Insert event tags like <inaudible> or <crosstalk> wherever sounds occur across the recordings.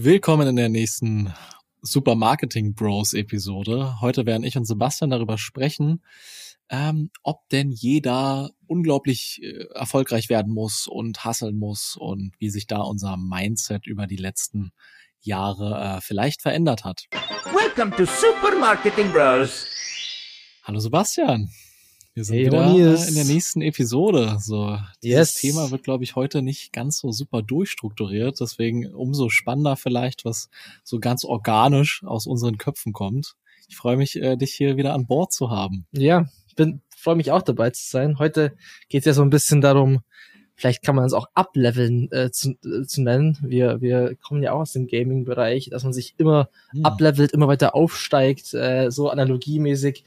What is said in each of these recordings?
Willkommen in der nächsten Super Marketing Bros Episode. Heute werden ich und Sebastian darüber sprechen, ähm, ob denn jeder unglaublich äh, erfolgreich werden muss und hasseln muss und wie sich da unser Mindset über die letzten Jahre äh, vielleicht verändert hat. Welcome to Super Marketing Bros. Hallo Sebastian. Wir sind Hey, wieder äh, in der nächsten Episode. So, dieses Yes. Thema wird, glaube ich, heute nicht ganz so super durchstrukturiert. Deswegen umso spannender vielleicht, was so ganz organisch aus unseren Köpfen kommt. Ich freue mich, äh, dich hier wieder an Bord zu haben. Ja, bin freue mich auch dabei zu sein. Heute geht es ja so ein bisschen darum, vielleicht kann man es auch ableveln äh, zu, äh, zu nennen. Wir, wir kommen ja auch aus dem Gaming-Bereich, dass man sich immer Hm. ablevelt, immer weiter aufsteigt, äh, so analogiemäßig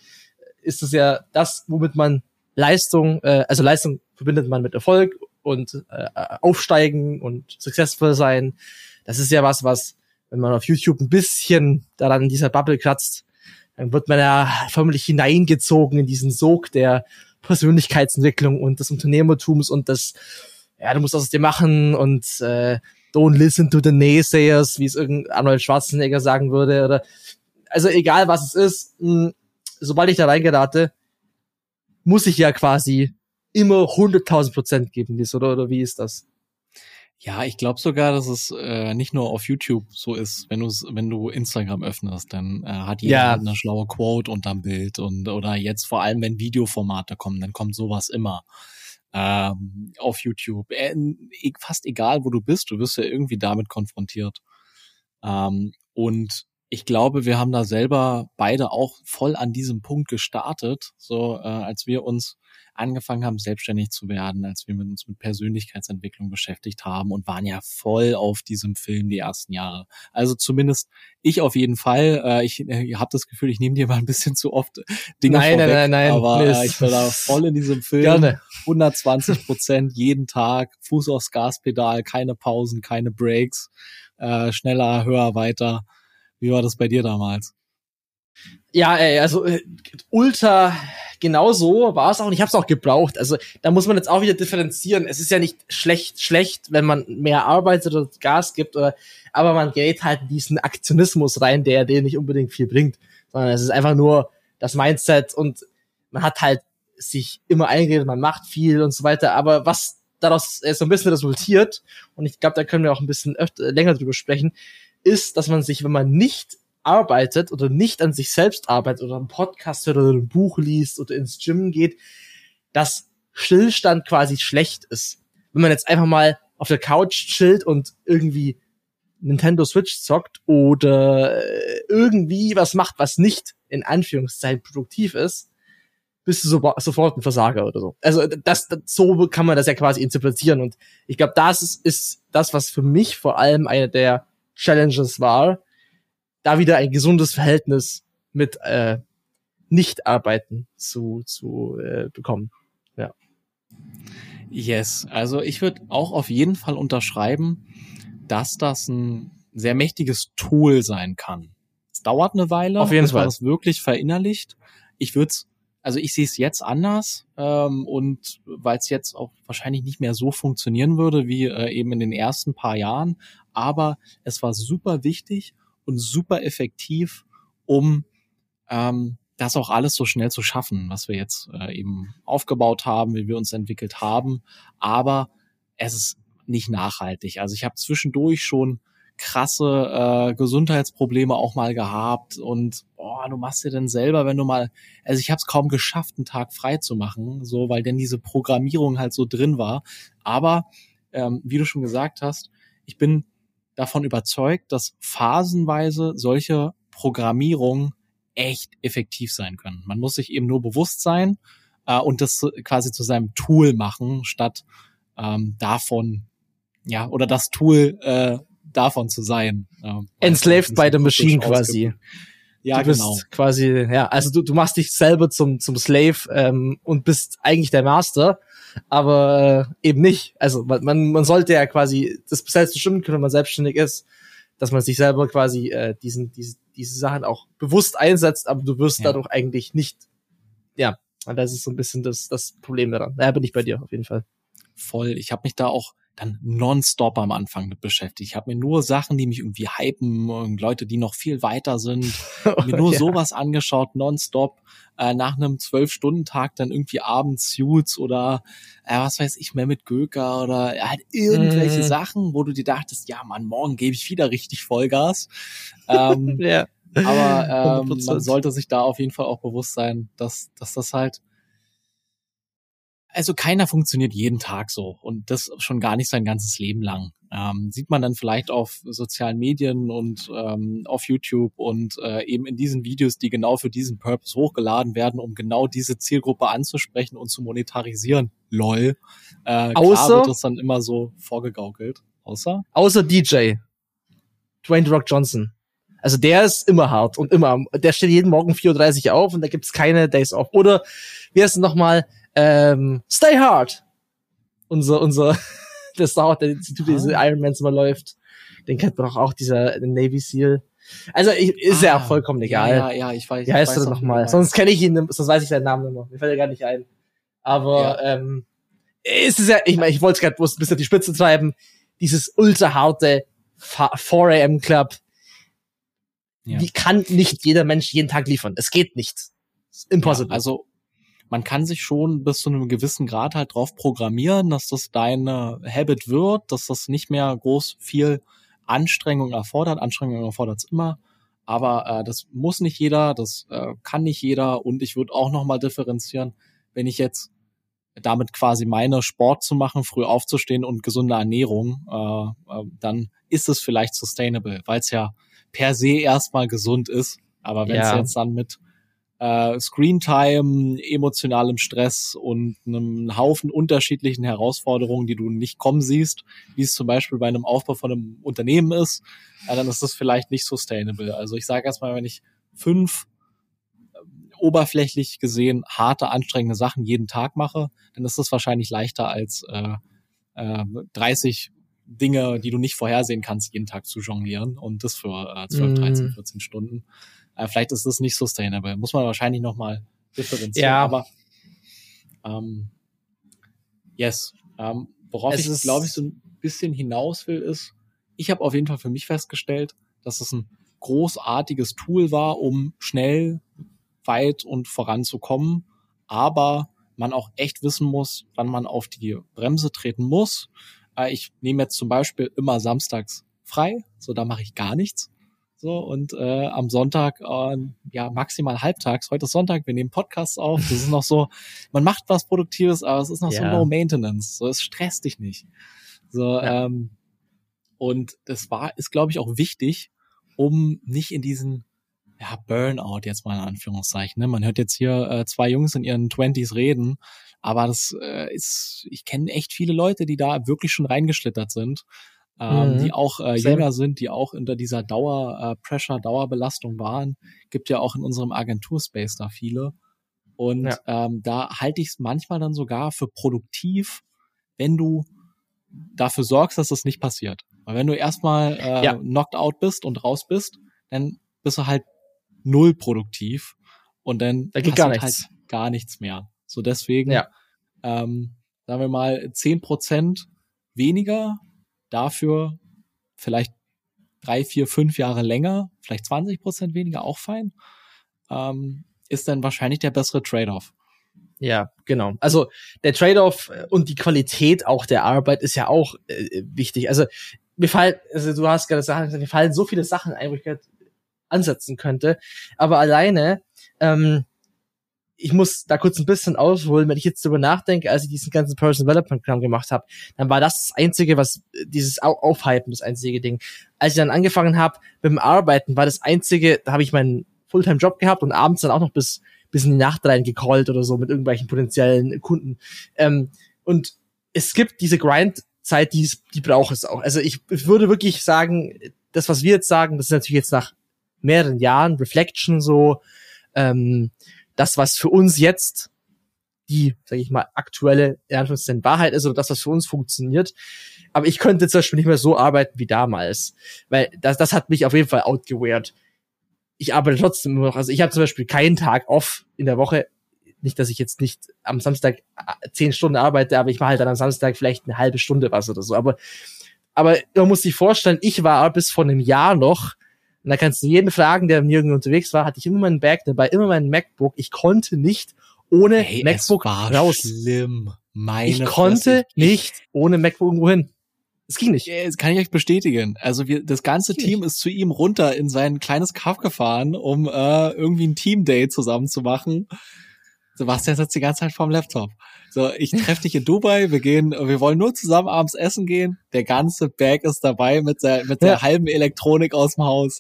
ist es ja das, womit man Leistung, äh, also Leistung verbindet man mit Erfolg und äh, aufsteigen und successful sein. Das ist ja was, was, wenn man auf YouTube ein bisschen daran in dieser Bubble kratzt, dann wird man ja förmlich hineingezogen in diesen Sog der Persönlichkeitsentwicklung und des Unternehmertums und das, ja, du musst das aus dir machen und äh, don't listen to the naysayers, wie es irgendein Arnold Schwarzenegger sagen würde, oder also egal was es ist, mh, sobald ich da reingerate, muss ich ja quasi immer 100.000 Prozent geben, oder, oder wie ist das? Ja, ich glaube sogar, dass es äh, nicht nur auf YouTube so ist, wenn du wenn du Instagram öffnest, dann äh, hat jeder Ja. eine schlaue Quote unterm Bild und oder jetzt vor allem, wenn Videoformate kommen, dann kommt sowas immer ähm, auf YouTube. Äh, e- fast egal, wo du bist, du wirst ja irgendwie damit konfrontiert. Ähm, und ich glaube, wir haben da selber beide auch voll an diesem Punkt gestartet, so äh, als wir uns angefangen haben, selbstständig zu werden, als wir mit uns mit Persönlichkeitsentwicklung beschäftigt haben und waren ja voll auf diesem Film die ersten Jahre. Also zumindest ich auf jeden Fall. Äh, ich äh, habe das Gefühl, ich nehme dir mal ein bisschen zu oft Dinge Nein, nein, vorweg, nein, nein, aber Mist. äh, ich war da <laughs> voll in diesem Film. Gerne. 120 Prozent jeden Tag, Fuß aufs Gaspedal, keine Pausen, keine Breaks, äh, schneller, höher, weiter. Wie war das bei dir damals? Ja, ey, also äh, ultra genau so war es auch und ich habe es auch gebraucht. Also da muss man jetzt auch wieder differenzieren. Es ist ja nicht schlecht, schlecht, wenn man mehr arbeitet oder Gas gibt, oder, aber man gerät halt diesen Aktionismus rein, der dir nicht unbedingt viel bringt, sondern es ist einfach nur das Mindset und man hat halt sich immer eingeredet, man macht viel und so weiter. Aber was daraus äh, so ein bisschen resultiert, und ich glaube, da können wir auch ein bisschen öfter, länger drüber sprechen, ist, dass man sich, wenn man nicht arbeitet oder nicht an sich selbst arbeitet oder einen Podcast hört oder ein Buch liest oder ins Gym geht, dass Stillstand quasi schlecht ist. Wenn man jetzt einfach mal auf der Couch chillt und irgendwie Nintendo Switch zockt oder äh, irgendwie was macht, was nicht in Anführungszeichen produktiv ist, bist du so, sofort ein Versager oder so. Also das, das so kann man das ja quasi interpretieren und ich glaube, das ist, ist das, was für mich vor allem eine der Challenges war, da wieder ein gesundes Verhältnis mit äh, Nicht-Arbeiten zu, zu äh, bekommen. Yes, also ich würde auch auf jeden Fall unterschreiben, dass das ein sehr mächtiges Tool sein kann. Es dauert eine Weile, Auf jeden bis man Fall. das wirklich verinnerlicht. Ich würde also ich sehe es jetzt anders ähm, und weil es jetzt auch wahrscheinlich nicht mehr so funktionieren würde wie äh, eben in den ersten paar Jahren, aber es war super wichtig und super effektiv, um ähm, das auch alles so schnell zu schaffen, was wir jetzt äh, eben aufgebaut haben, wie wir uns entwickelt haben. Aber es ist nicht nachhaltig. Also ich habe zwischendurch schon krasse äh, Gesundheitsprobleme auch mal gehabt und boah, du machst dir denn selber, wenn du mal, also ich habe es kaum geschafft, einen Tag frei zu machen, so weil denn diese Programmierung halt so drin war. Aber ähm, wie du schon gesagt hast, ich bin davon überzeugt, dass phasenweise solche Programmierungen echt effektiv sein können. Man muss sich eben nur bewusst sein äh, und das quasi zu seinem Tool machen, statt ähm, davon, ja, oder das Tool äh, davon zu sein. Äh, Enslaved by the machine quasi. Ja, du bist genau. quasi, ja, also du, du machst dich selber zum, zum Slave ähm, und bist eigentlich der Master, aber äh, eben nicht. Also man, man, man sollte ja quasi das selbst bestimmen können, wenn man selbstständig ist, dass man sich selber quasi äh, diesen, diese, diese Sachen auch bewusst einsetzt, aber du wirst Ja. dadurch eigentlich nicht, ja, und das ist so ein bisschen das, das Problem daran. Da bin ich bei dir auf jeden Fall. voll. Ich habe mich da auch dann nonstop am Anfang mit beschäftigt. Ich habe mir nur Sachen, die mich irgendwie hypen und Leute, die noch viel weiter sind, <laughs> mir nur Ja. sowas angeschaut, nonstop. Äh, nach einem Zwölf-Stunden-Tag dann irgendwie abends Suits oder äh, was weiß ich, mehr mit Göker oder halt irgendwelche Mhm. Sachen, wo du dir dachtest, ja Mann, morgen gebe ich wieder richtig Vollgas. Ähm, <laughs> Ja. aber <laughs> ähm, 100%. man sollte sich da auf jeden Fall auch bewusst sein, dass, dass das halt also keiner funktioniert jeden Tag so und das schon gar nicht sein ganzes Leben lang. Ähm, sieht man dann vielleicht auf sozialen Medien und ähm, auf YouTube und äh, eben in diesen Videos, die genau für diesen Purpose hochgeladen werden, um genau diese Zielgruppe anzusprechen und zu monetarisieren. Lol. Äh, klar Außer- wird das dann immer so vorgegaukelt. Außer? Außer DJ. Dwayne Rock Johnson. Also der ist immer hart und immer, der steht jeden Morgen 4.30 Uhr auf und da gibt's keine Days off. Oder, wie heißt es nochmal, ähm, Stay Hard. Unser, unser, <laughs> der Star, der Typ, der diese Ah. Iron Man immer läuft. Den kennt man doch auch, dieser Navy Seal. Also ich, ist ja Ah, auch vollkommen egal. Ja, ja, ja, ich weiß. Wie heißt er nochmal? Sonst kenne ich ihn, sonst weiß ich seinen Namen immer. Mir fällt er gar nicht ein. Aber ähm, es ist ja, ich meine, ich wollte es gerade bloß ein bisschen die Spitze treiben. Dieses ultra harte 4 AM Club, Ja. die kann nicht jeder Mensch jeden Tag liefern. Es geht nicht. Impossible. Ja, also man kann sich schon bis zu einem gewissen Grad halt drauf programmieren, dass das deine Habit wird, dass das nicht mehr groß viel Anstrengung erfordert. Anstrengung erfordert es immer. Aber äh, das muss nicht jeder, das äh, kann nicht jeder. Und ich würde auch nochmal differenzieren, wenn ich jetzt damit quasi meine Sport zu machen, früh aufzustehen und gesunde Ernährung, äh, äh, dann ist es vielleicht sustainable, weil es ja per se erstmal gesund ist. Aber wenn es Ja. jetzt dann mit äh, Screentime, emotionalem Stress und einem Haufen unterschiedlichen Herausforderungen, die du nicht kommen siehst, wie es zum Beispiel bei einem Aufbau von einem Unternehmen ist, ja, dann ist das vielleicht nicht sustainable. Also ich sage erstmal, wenn ich fünf ähm, oberflächlich gesehen harte, anstrengende Sachen jeden Tag mache, dann ist das wahrscheinlich leichter als äh, äh, 30 Dinge, die du nicht vorhersehen kannst, jeden Tag zu jonglieren und das für äh, 12, Mm. 13, 14 Stunden. Äh, vielleicht ist das nicht sustainable. Muss man wahrscheinlich nochmal differenzieren. Ja. Aber ähm, yes. Ähm, worauf Es ich, glaube ich, so ein bisschen hinaus will, ist, ich habe auf jeden Fall für mich festgestellt, dass es ein großartiges Tool war, um schnell, weit und voranzukommen, aber man auch echt wissen muss, wann man auf die Bremse treten muss. Äh, ich nehme jetzt zum Beispiel immer samstags frei, so da mache ich gar nichts. So, und äh, am Sonntag, äh, ja, maximal halbtags. Heute ist Sonntag, wir nehmen Podcasts auf. Das ist noch so, <laughs> man macht was Produktives, aber es ist noch so Ja. Low Maintenance. So, es stresst dich nicht. So, Ja. ähm, und das war, ist, glaube ich, auch wichtig, um nicht in diesen ja, Burnout jetzt mal in Anführungszeichen. Ne? Man hört jetzt hier äh, zwei Jungs in ihren Twenties reden, aber das äh, ist, ich kenne echt viele Leute, die da wirklich schon reingeschlittert sind, ähm, Mhm. die auch äh, jünger sind, die auch unter dieser Dauer äh, Dauerbelastung waren. Gibt ja auch in unserem Agenturspace da viele. Und Ja. ähm, da halte ich es manchmal dann sogar für produktiv, wenn du dafür sorgst, dass das nicht passiert. Weil wenn du erstmal äh, Ja. knocked out bist und raus bist, dann bist du halt null produktiv und dann Da geht gar passiert nichts. halt gar nichts mehr. So deswegen, Ja. ähm, sagen wir mal, zehn Prozent weniger, dafür vielleicht drei, vier, fünf Jahre länger, vielleicht 20 Prozent weniger, auch fein, ähm, ist dann wahrscheinlich der bessere Trade-off. Ja, genau. Also der Trade-off äh, und die Qualität auch der Arbeit ist ja auch äh, wichtig. Also mir fallen, also du hast gerade gesagt, mir fallen so viele Sachen ein, wo ich gerade ansetzen könnte. Aber alleine, ähm, ich muss da kurz ein bisschen ausholen, wenn ich jetzt drüber nachdenke, als ich diesen ganzen Personal Development Programm gemacht habe, dann war das das Einzige, was dieses Au Aufhypen, das einzige Ding. Als ich dann angefangen habe mit dem Arbeiten, war das Einzige, da habe ich meinen Fulltime-Job gehabt und abends dann auch noch bis bis in die Nacht rein gecallt oder so mit irgendwelchen potenziellen Kunden. Ähm, und es gibt diese Grind-Zeit, die, die braucht es auch. Also ich, ich würde wirklich sagen, das, was wir jetzt sagen, das ist natürlich jetzt nach mehreren Jahren Reflection so, ähm, das, was für uns jetzt die, sage ich mal, aktuelle in Wahrheit ist oder das, was für uns funktioniert. Aber ich könnte zum Beispiel nicht mehr so arbeiten wie damals, weil das, das hat mich auf jeden Fall outgeweared ich arbeite trotzdem immer noch. Also ich habe zum Beispiel keinen Tag off in der Woche. nicht, dass ich jetzt nicht am Samstag äh, zehn Stunden arbeite, aber ich mache halt dann am Samstag vielleicht eine halbe Stunde was oder so. Aber, aber man muss sich vorstellen, ich war bis vor einem Jahr noch, und da kannst du jeden fragen, der nirgendwo unterwegs war, hatte ich immer meinen Bag dabei, immer mein MacBook. Ich konnte nicht ohne Hey, MacBook es war raus. schlimm. Meine Ich konnte nicht ohne MacBook irgendwo hin. Es ging nicht. Ja, Das kann ich euch bestätigen. Also wir, das ganze. Team ist zu ihm runter in sein kleines Kaff gefahren, um äh, irgendwie ein Team-Day zusammen zu machen. Sebastian sitzt die ganze Zeit vorm Laptop. So, ich treffe dich in Dubai, wir gehen, wir wollen nur zusammen abends essen gehen. Der ganze Bag ist dabei mit der, mit der Ja. halben Elektronik aus dem Haus.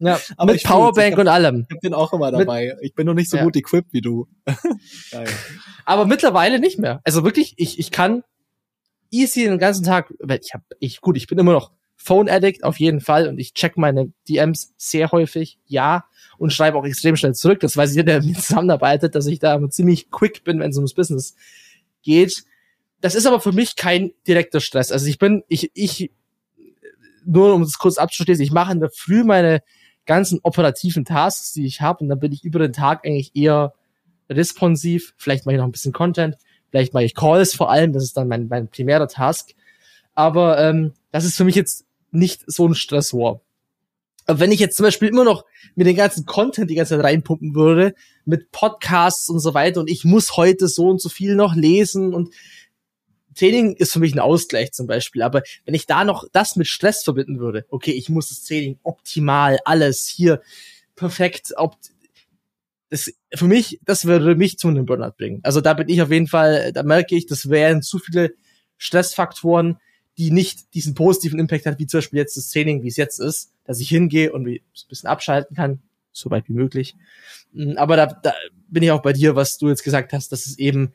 Ja, <laughs> Aber mit. Powerbank hab- und allem. Ich hab den auch immer Mit- dabei. ich bin noch nicht so Ja. gut equipped wie du. <laughs> Aber mittlerweile nicht mehr. Also wirklich, ich, ich kann easy den ganzen Tag, ich habe, ich, gut, ich bin immer noch Phone Addict auf jeden Fall und ich check meine DMs sehr häufig, ja, und schreibe auch extrem schnell zurück. Das weiß jeder, der mit mir zusammenarbeitet, dass ich da ziemlich quick bin, wenn es ums Business geht. Das ist aber für mich kein direkter Stress. Also ich bin, ich, ich, nur um es kurz abzuschließen, ich mache in der Früh meine ganzen operativen Tasks, die ich habe, und dann bin ich über den Tag eigentlich eher responsiv. Vielleicht mache ich noch ein bisschen Content, vielleicht mache ich Calls vor allem, das ist dann mein, mein primärer Task. Aber ähm, das ist für mich jetzt nicht so ein Stressor. Aber wenn ich jetzt zum Beispiel immer noch mit den ganzen Content die ganze Zeit reinpumpen würde, mit Podcasts und so weiter, und ich muss heute so und so viel noch lesen und Training ist für mich ein Ausgleich zum Beispiel, aber wenn ich da noch das mit Stress verbinden würde, okay, ich muss das Training optimal, alles hier perfekt, ob das für mich, das würde mich zu einem Burnout bringen. Also da bin ich auf jeden Fall, da merke ich, das wären zu viele Stressfaktoren, die nicht diesen positiven Impact hat, wie zum Beispiel jetzt das Training, wie es jetzt ist, dass ich hingehe und ein bisschen abschalten kann, so weit wie möglich. Mm, Aber da, da bin ich auch bei dir, was du jetzt gesagt hast, dass es eben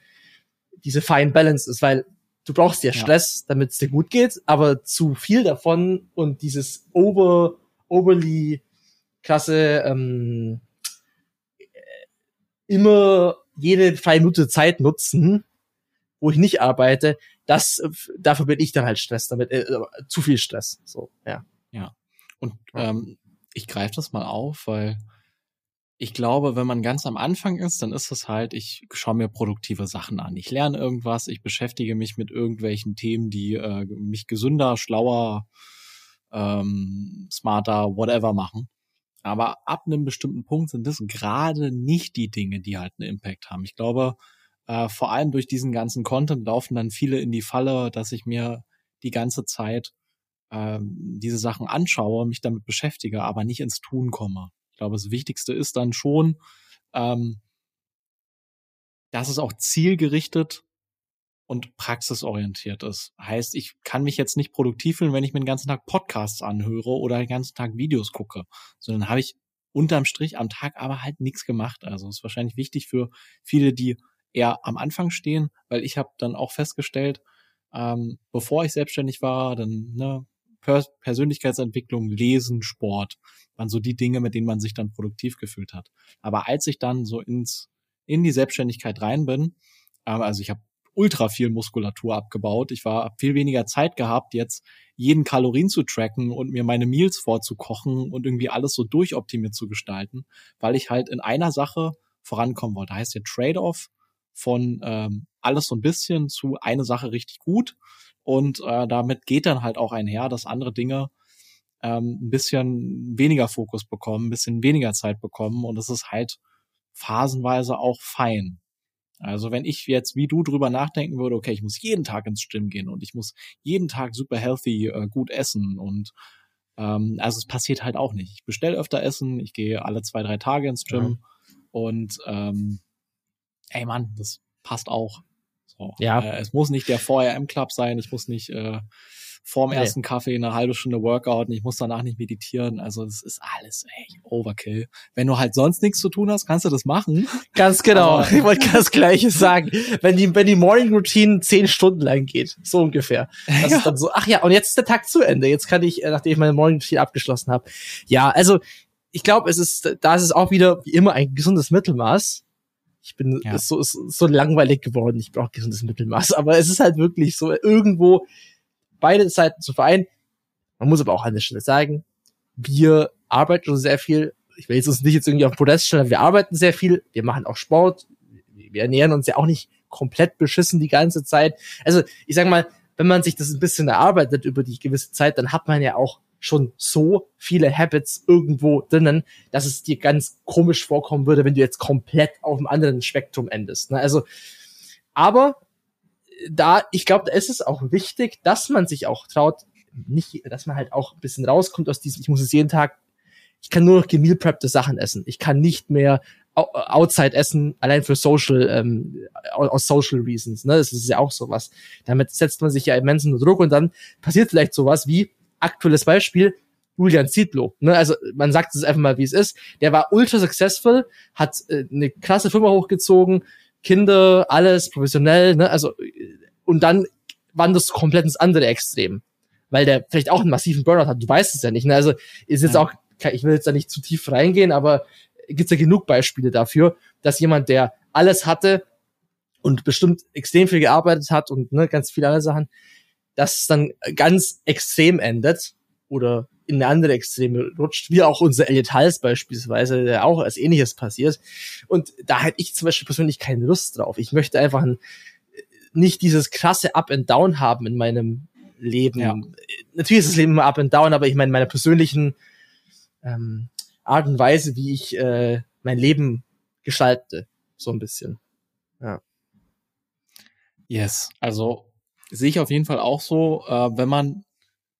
diese fine Balance ist, weil du brauchst ja Ja. Stress, damit es dir gut geht, aber zu viel davon und dieses over, overly krasse, ähm, immer jede freie Minute Zeit nutzen, wo ich nicht arbeite, das, äh, dafür bin ich dann halt Stress damit, äh, äh, zu viel Stress, so, ja. Und ähm, ich greife das mal auf, weil ich glaube, wenn man ganz am Anfang ist, dann ist es halt, ich schaue mir produktive Sachen an. Ich lerne irgendwas, ich beschäftige mich mit irgendwelchen Themen, die äh, mich gesünder, schlauer, ähm, smarter, whatever machen. Aber ab einem bestimmten Punkt sind das gerade nicht die Dinge, die halt einen Impact haben. Ich glaube, äh, vor allem durch diesen ganzen Content laufen dann viele in die Falle, dass ich mir die ganze Zeit ähm, diese Sachen anschaue, mich damit beschäftige, aber nicht ins Tun komme. Ich glaube, das Wichtigste ist dann schon, ähm, dass es auch zielgerichtet und praxisorientiert ist. Heißt, ich kann mich jetzt nicht produktiv fühlen, wenn ich mir den ganzen Tag Podcasts anhöre oder den ganzen Tag Videos gucke, sondern habe ich unterm Strich am Tag aber halt nichts gemacht. Also ist wahrscheinlich wichtig für viele, die eher am Anfang stehen, weil ich habe dann auch festgestellt, ähm, bevor ich selbstständig war, dann ne, Pers Persönlichkeitsentwicklung, Lesen, Sport waren so die Dinge, mit denen man sich dann produktiv gefühlt hat. Aber als ich dann so ins in die Selbstständigkeit rein bin, ähm, also ich habe ultra viel Muskulatur abgebaut. Ich war viel weniger Zeit gehabt, jetzt jeden Kalorien zu tracken und mir meine Meals vorzukochen und irgendwie alles so durchoptimiert zu gestalten, weil ich halt in einer Sache vorankommen wollte. Heißt der Trade-off von ähm, alles so ein bisschen zu eine Sache richtig gut. Und äh, damit geht dann halt auch einher, dass andere Dinge ähm, ein bisschen weniger Fokus bekommen, ein bisschen weniger Zeit bekommen. Und es ist halt phasenweise auch fein. Also wenn ich jetzt wie du drüber nachdenken würde, okay, ich muss jeden Tag ins Gym gehen und ich muss jeden Tag super healthy äh, gut essen und ähm, also es passiert halt auch nicht. Ich bestelle öfter Essen, ich gehe alle zwei, drei Tage ins Gym Mhm. und ähm, ey Mann, das passt auch. So. Ja. Äh, es muss nicht der vorher im Club sein, ich muss nicht äh, vorm Nee. ersten Kaffee eine halbe Stunde Workout, ich muss danach nicht meditieren. Also das ist alles ey, Overkill. Wenn du halt sonst nichts zu tun hast, kannst du das machen. Ganz genau. Aber- <laughs> ich wollte das Gleiche sagen. Wenn die, wenn die Morning Routine zehn Stunden lang geht, so ungefähr. Das ist dann so, ach ja, und jetzt ist der Tag zu Ende. Jetzt kann ich, äh, nachdem ich meine Morning Routine abgeschlossen habe. Ja, also ich glaube, es ist, da ist es auch wieder wie immer ein gesundes Mittelmaß. Ich bin Ja. ist so, ist so langweilig geworden. Ich brauche gesundes Mittelmaß. Aber es ist halt wirklich so, irgendwo beide Seiten zu vereinen. Man muss aber auch an der Stelle sagen, wir arbeiten schon sehr viel. Ich will jetzt uns nicht jetzt irgendwie auf den Podest stellen, aber wir arbeiten sehr viel. Wir machen auch Sport. Wir wir ernähren uns ja auch nicht komplett beschissen die ganze Zeit. Also ich sag mal, wenn man sich das ein bisschen erarbeitet über die gewisse Zeit, dann hat man ja auch schon so viele Habits irgendwo drinnen, dass es dir ganz komisch vorkommen würde, wenn du jetzt komplett auf einem anderen Spektrum endest. Ne? Also, aber da, ich glaube, da ist es auch wichtig, dass man sich auch traut, nicht, dass man halt auch ein bisschen rauskommt aus diesem, ich muss es jeden Tag, ich kann nur noch gemeal preppte Sachen essen. Ich kann nicht mehr outside essen, allein für Social, ähm, aus Social Reasons. Ne? Das ist ja auch sowas. Damit setzt man sich ja immensen Druck und dann passiert vielleicht sowas wie, aktuelles Beispiel, Julian Zietlow. Ne? Also man sagt es einfach mal, wie es ist. Der war ultra successful, hat äh, eine krasse Firma hochgezogen, Kinder, alles professionell. Ne? Also und dann wandert es komplett ins andere Extrem, weil der vielleicht auch einen massiven Burnout hat. Du weißt es ja nicht. Ne? Also ist jetzt ja. auch, ich will jetzt da nicht zu tief reingehen, aber gibt's ja genug Beispiele dafür, dass jemand, der alles hatte und bestimmt extrem viel gearbeitet hat und ne, ganz viele andere Sachen, dass es dann ganz extrem endet oder in eine andere Extreme rutscht, wie auch unser Elliot Hals beispielsweise, der auch als ähnliches passiert. Und da hätte ich zum Beispiel persönlich keine Lust drauf. Ich möchte einfach ein, nicht dieses krasse Up and Down haben in meinem Leben. Ja. Natürlich ist das Leben immer Up and Down, aber ich meine, meine persönlichen ähm, Art und Weise, wie ich äh, mein Leben gestalte, so ein bisschen. Ja. Yes, also sehe ich auf jeden Fall auch so, äh, wenn man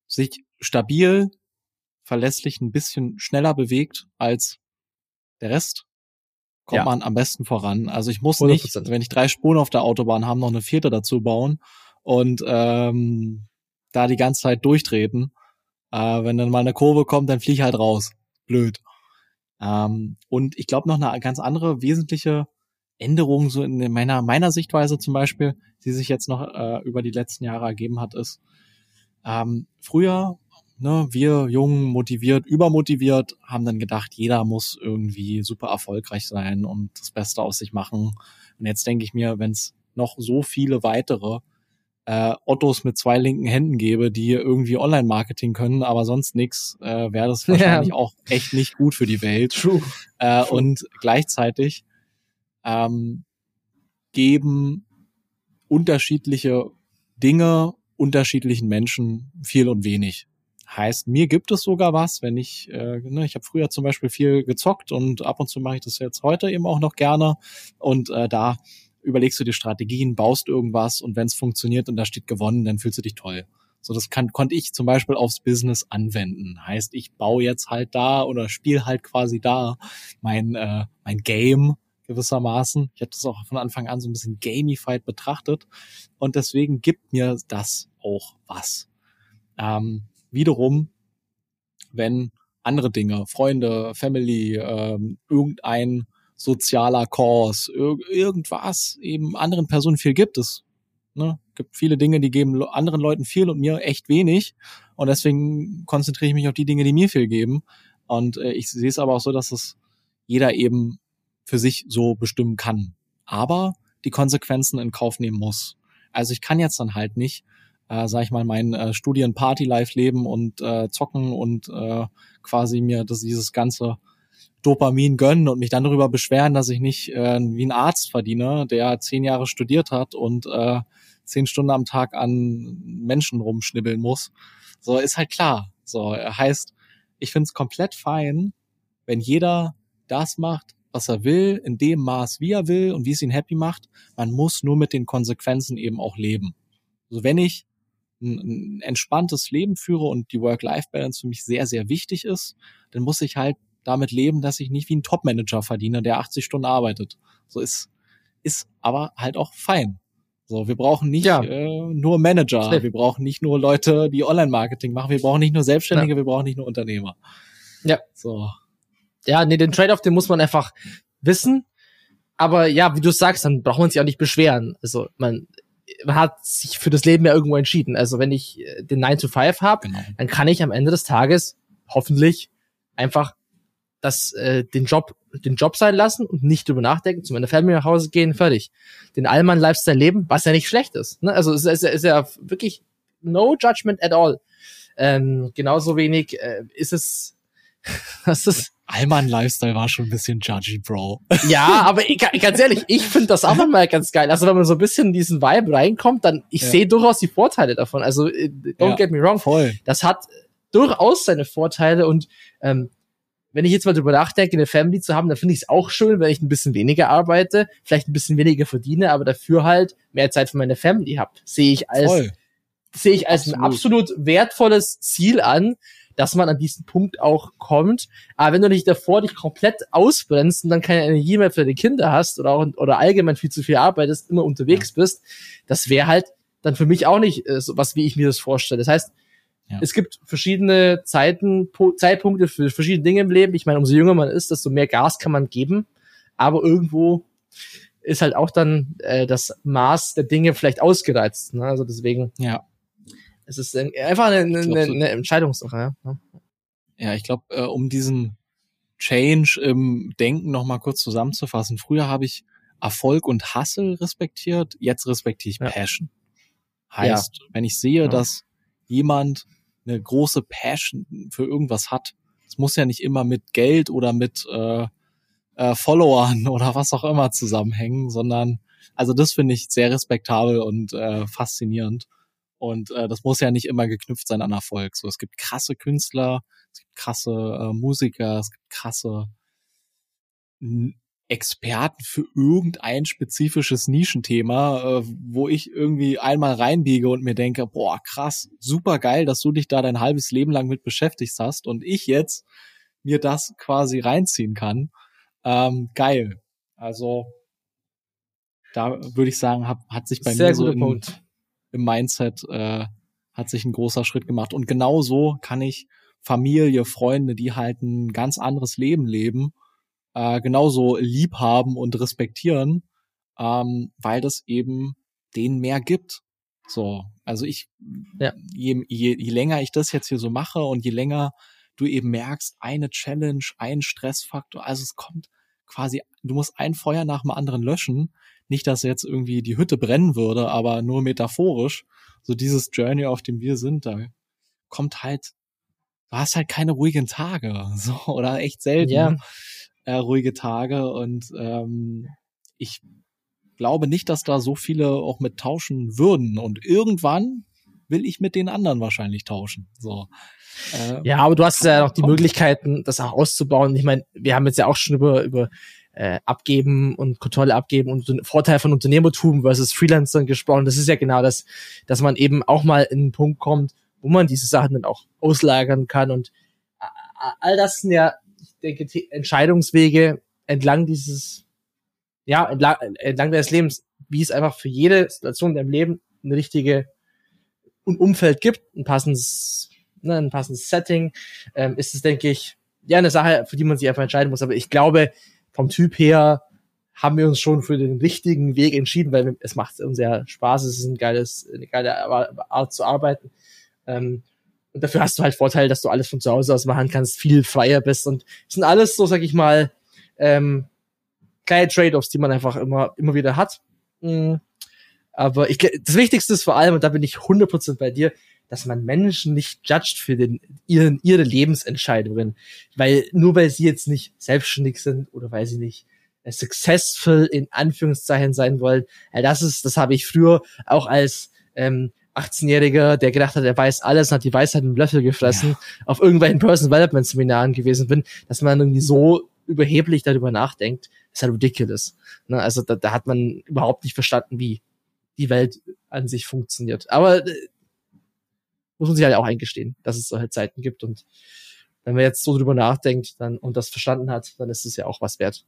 sich stabil, verlässlich ein bisschen schneller bewegt als der Rest, kommt ja. man am besten voran. Also ich muss 100%. nicht, wenn ich drei Spuren auf der Autobahn habe, noch eine vierte dazu bauen und ähm, da die ganze Zeit durchtreten. Äh, wenn dann mal eine Kurve kommt, dann fliege ich halt raus. Blöd. Ähm, und ich glaube noch eine ganz andere wesentliche Änderung so in meiner meiner Sichtweise zum Beispiel, die sich jetzt noch äh, über die letzten Jahre ergeben hat, ist ähm, früher ne, wir jung, motiviert, übermotiviert, haben dann gedacht, jeder muss irgendwie super erfolgreich sein und das Beste aus sich machen. Und jetzt denke ich mir, wenn es noch so viele weitere äh, Ottos mit zwei linken Händen gäbe, die irgendwie Online-Marketing können, aber sonst nix, äh, wäre das <laughs> wahrscheinlich ja. auch echt nicht gut für die Welt. True. Äh, True. Und gleichzeitig ähm, geben unterschiedliche Dinge unterschiedlichen Menschen viel und wenig. Heißt, mir gibt es sogar was, wenn ich, äh, ne, ich habe früher zum Beispiel viel gezockt und ab und zu mache ich das jetzt heute eben auch noch gerne. Und äh, da überlegst du dir Strategien, baust irgendwas und wenn es funktioniert und da steht gewonnen, dann fühlst du dich toll. So, das kann, konnte ich zum Beispiel aufs Business anwenden. Heißt, ich baue jetzt halt da oder spiele halt quasi da mein, äh, mein Game gewissermaßen. Ich habe das auch von Anfang an so ein bisschen gamified betrachtet und deswegen gibt mir das auch was. Ähm, wiederum, wenn andere Dinge, Freunde, Family, ähm, irgendein sozialer Kurs, irg irgendwas eben anderen Personen viel gibt es. Ne? Gibt viele Dinge, die geben anderen Leuten viel und mir echt wenig. Und deswegen konzentriere ich mich auf die Dinge, die mir viel geben. Und äh, ich sehe es aber auch so, dass es jeder eben für sich so bestimmen kann. Aber die Konsequenzen in Kauf nehmen muss. Also ich kann jetzt dann halt nicht, äh, sag ich mal, mein äh, Studien-Party-Life leben und äh, zocken und äh, quasi mir das, dieses ganze Dopamin gönnen und mich dann darüber beschweren, dass ich nicht äh, wie ein Arzt verdiene, der zehn Jahre studiert hat und äh, zehn Stunden am Tag an Menschen rumschnibbeln muss. So ist halt klar. So heißt, ich finde es komplett fein, wenn jeder das macht, was er will, in dem Maß, wie er will und wie es ihn happy macht. Man muss nur mit den Konsequenzen eben auch leben. Also wenn ich ein, ein entspanntes Leben führe und die Work-Life-Balance für mich sehr, sehr wichtig ist, dann muss ich halt damit leben, dass ich nicht wie ein Top-Manager verdiene, der 80 Stunden arbeitet. So ist, ist aber halt auch fein. So, wir brauchen nicht ja. äh, nur Manager, wir brauchen nicht nur Leute, die Online-Marketing machen, wir brauchen nicht nur Selbstständige, ja. wir brauchen nicht nur Unternehmer. Ja. So ja, nee, den Trade-off, den muss man einfach wissen. Aber ja, wie du sagst, dann braucht man sich auch nicht beschweren. Also man, man hat sich für das Leben ja irgendwo entschieden. Also wenn ich äh, den 9 to 5 habe, genau. dann kann ich am Ende des Tages hoffentlich einfach das, äh, den Job, den Job sein lassen und nicht drüber nachdenken, zu meiner Family nach Hause gehen, fertig. Den Allmann Lifestyle leben, was ja nicht schlecht ist. Ne? Also es ist, ist ja wirklich no judgment at all. Ähm, genauso wenig äh, ist es, <laughs> das ist Allmann-Lifestyle war schon ein bisschen judgy, Bro. Ja, aber ich, ganz ehrlich, ich finde das auch mal ganz geil. Also wenn man so ein bisschen in diesen Vibe reinkommt, dann ich ja. sehe durchaus die Vorteile davon. Also äh, don't ja, get me wrong, voll. Das hat durchaus seine Vorteile und ähm, wenn ich jetzt mal drüber nachdenke, eine Family zu haben, dann finde ich es auch schön, wenn ich ein bisschen weniger arbeite, vielleicht ein bisschen weniger verdiene, aber dafür halt mehr Zeit für meine Family habe. Sehe ich als sehe ich als absolut. ein absolut wertvolles Ziel an, dass man an diesen Punkt auch kommt. Aber wenn du nicht davor dich komplett ausbrennst und dann keine Energie mehr für die Kinder hast oder auch, oder allgemein viel zu viel arbeitest, immer unterwegs bist, das wäre halt dann für mich auch nicht äh, so was, wie ich mir das vorstelle. Das heißt, ja. Es gibt verschiedene Zeiten, Zeitpunkte für verschiedene Dinge im Leben. Ich meine, umso jünger man ist, desto mehr Gas kann man geben. Aber irgendwo ist halt auch dann äh, das Maß der Dinge vielleicht ausgereizt. Ne? Also deswegen. Ja. Es ist einfach eine, eine, eine Entscheidungssache. Ja, ja ich glaube, äh, um diesen Change im Denken noch mal kurz zusammenzufassen. Früher habe ich Erfolg und Hustle respektiert, jetzt respektiere ich ja. Passion. Heißt, ja. wenn ich sehe, dass jemand eine große Passion für irgendwas hat. Es muss ja nicht immer mit Geld oder mit äh, äh, Followern <laughs> oder was auch immer zusammenhängen, sondern also das finde ich sehr respektabel und äh, faszinierend. Und äh, das muss ja nicht immer geknüpft sein an Erfolg. So, es gibt krasse Künstler, es gibt krasse äh, Musiker, es gibt krasse Experten für irgendein spezifisches Nischenthema, äh, wo ich irgendwie einmal reinbiege und mir denke, boah, krass, super geil, dass du dich da dein halbes Leben lang mit beschäftigt hast und ich jetzt mir das quasi reinziehen kann. Ähm, geil. Also da würde ich sagen, hab, hat sich bei Sehr mir so im, im, Mindset äh, hat sich ein großer Schritt gemacht. Und genau so kann ich Familie, Freunde, die halt ein ganz anderes Leben leben, äh, genauso lieb haben und respektieren, ähm, weil das eben denen mehr gibt. So, also ich, ja. je, je, je länger ich das jetzt hier so mache und je länger du eben merkst, eine Challenge, ein Stressfaktor, also es kommt quasi, du musst ein Feuer nach dem anderen löschen. Nicht, dass jetzt irgendwie die Hütte brennen würde, aber nur metaphorisch. So dieses Journey, auf dem wir sind, da kommt halt, du hast halt keine ruhigen Tage, <laughs> so, oder echt selten. Ja äh, ruhige Tage und ähm, ich glaube nicht, dass da so viele auch mit tauschen würden und irgendwann will ich mit den anderen wahrscheinlich tauschen. So. Äh, ja, aber du hast ja noch die Möglichkeiten, das auch auszubauen. Ich meine, wir haben jetzt ja auch schon über über äh, abgeben und Kontrolle abgeben und Vorteil von Unternehmertum versus Freelancern gesprochen. Das ist ja genau das, dass man eben auch mal in einen Punkt kommt, wo man diese Sachen dann auch auslagern kann und all das sind ja denke, Entscheidungswege entlang dieses, ja, entlang, entlang des Lebens, wie es einfach für jede Situation in deinem Leben eine richtige Umfeld gibt, ein passendes, ne, ein passendes Setting, ähm, ist es, denke ich, ja, eine Sache, für die man sich einfach entscheiden muss. Aber ich glaube, vom Typ her haben wir uns schon für den richtigen Weg entschieden, weil es macht uns sehr Spaß, es ist ein geiles, eine geile Art zu arbeiten. Ähm, und dafür hast du halt Vorteil, dass du alles von zu Hause aus machen kannst, viel freier bist. Und es sind alles so, sag ich mal, ähm, kleine Trade-offs, die man einfach immer, immer wieder hat. Mhm. Aber ich, das Wichtigste ist vor allem, und da bin ich 100% bei dir, dass man Menschen nicht judgt für den, ihren, ihre Lebensentscheidungen. Weil, nur weil sie jetzt nicht selbstständig sind oder weil sie nicht successful in Anführungszeichen sein wollen. Das ist, das habe ich früher auch als ähm, 18-Jähriger, der gedacht hat, er weiß alles und hat die Weisheit im Löffel gefressen, ja. auf irgendwelchen Personal Development Seminaren gewesen bin, dass man irgendwie so überheblich darüber nachdenkt, ist halt ridiculous. Ne? Also da, da hat man überhaupt nicht verstanden, wie die Welt an sich funktioniert. Aber äh, muss man sich halt auch eingestehen, dass es solche Zeiten gibt und wenn man jetzt so drüber nachdenkt dann und das verstanden hat, dann ist es ja auch was wert.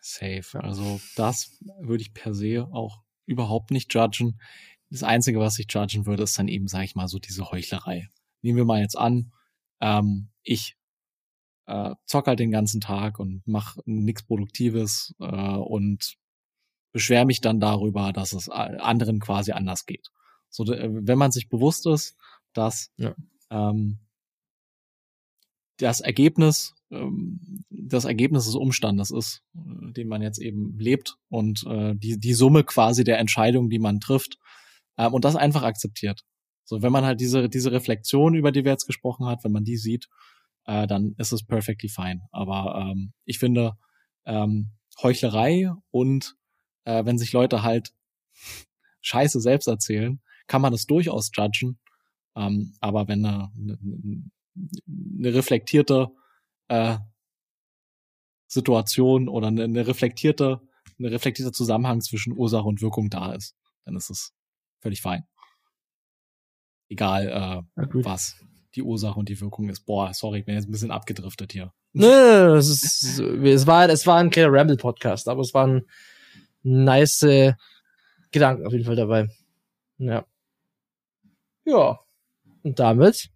Safe. Also das würde ich per se auch überhaupt nicht judgen. Das Einzige, was ich judgen würde, ist dann eben, sage ich mal, so diese Heuchlerei. Nehmen wir mal jetzt an, ähm, ich äh, zock halt den ganzen Tag und mach nichts Produktives äh, und beschwer mich dann darüber, dass es anderen quasi anders geht. So, wenn man sich bewusst ist, dass ja. ähm, das Ergebnis, ähm, das Ergebnis des Umstandes ist, äh, den man jetzt eben lebt und äh, die, die Summe quasi der Entscheidung, die man trifft, ähm, und das einfach akzeptiert. So, wenn man halt diese, diese Reflexion, über die wir jetzt gesprochen hat, wenn man die sieht, äh, dann ist es perfectly fine. Aber ähm, ich finde, ähm, Heuchlerei und äh, wenn sich Leute halt <laughs> Scheiße selbst erzählen, kann man das durchaus judgen. Ähm, aber wenn eine, eine, eine reflektierte äh, Situation oder eine, eine reflektierte, eine reflektierte Zusammenhang zwischen Ursache und Wirkung da ist, dann ist es völlig fein. Egal äh, was die Ursache und die Wirkung ist. Boah, sorry, ich bin jetzt ein bisschen abgedriftet hier. Nö, es, ist, es war, es war ein kleiner Ramble-Podcast, aber es waren nice Gedanken auf jeden Fall dabei. Ja. Ja. Und damit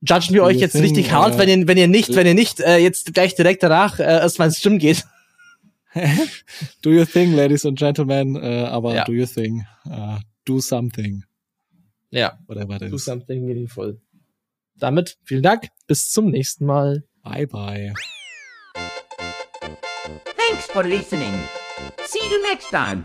judgen wir euch jetzt think, richtig hart, uh, wenn ihr, wenn ihr nicht, wenn ihr nicht äh, jetzt gleich direkt danach äh, erstmal ins Stimmen geht. do your thing, ladies and gentlemen, äh, aber ja. do your thing. Uh, do something. Ja. Whatever it is. Do something meaningful. Damit vielen Dank. Bis zum nächsten Mal. Bye bye. Thanks for listening. See you next time.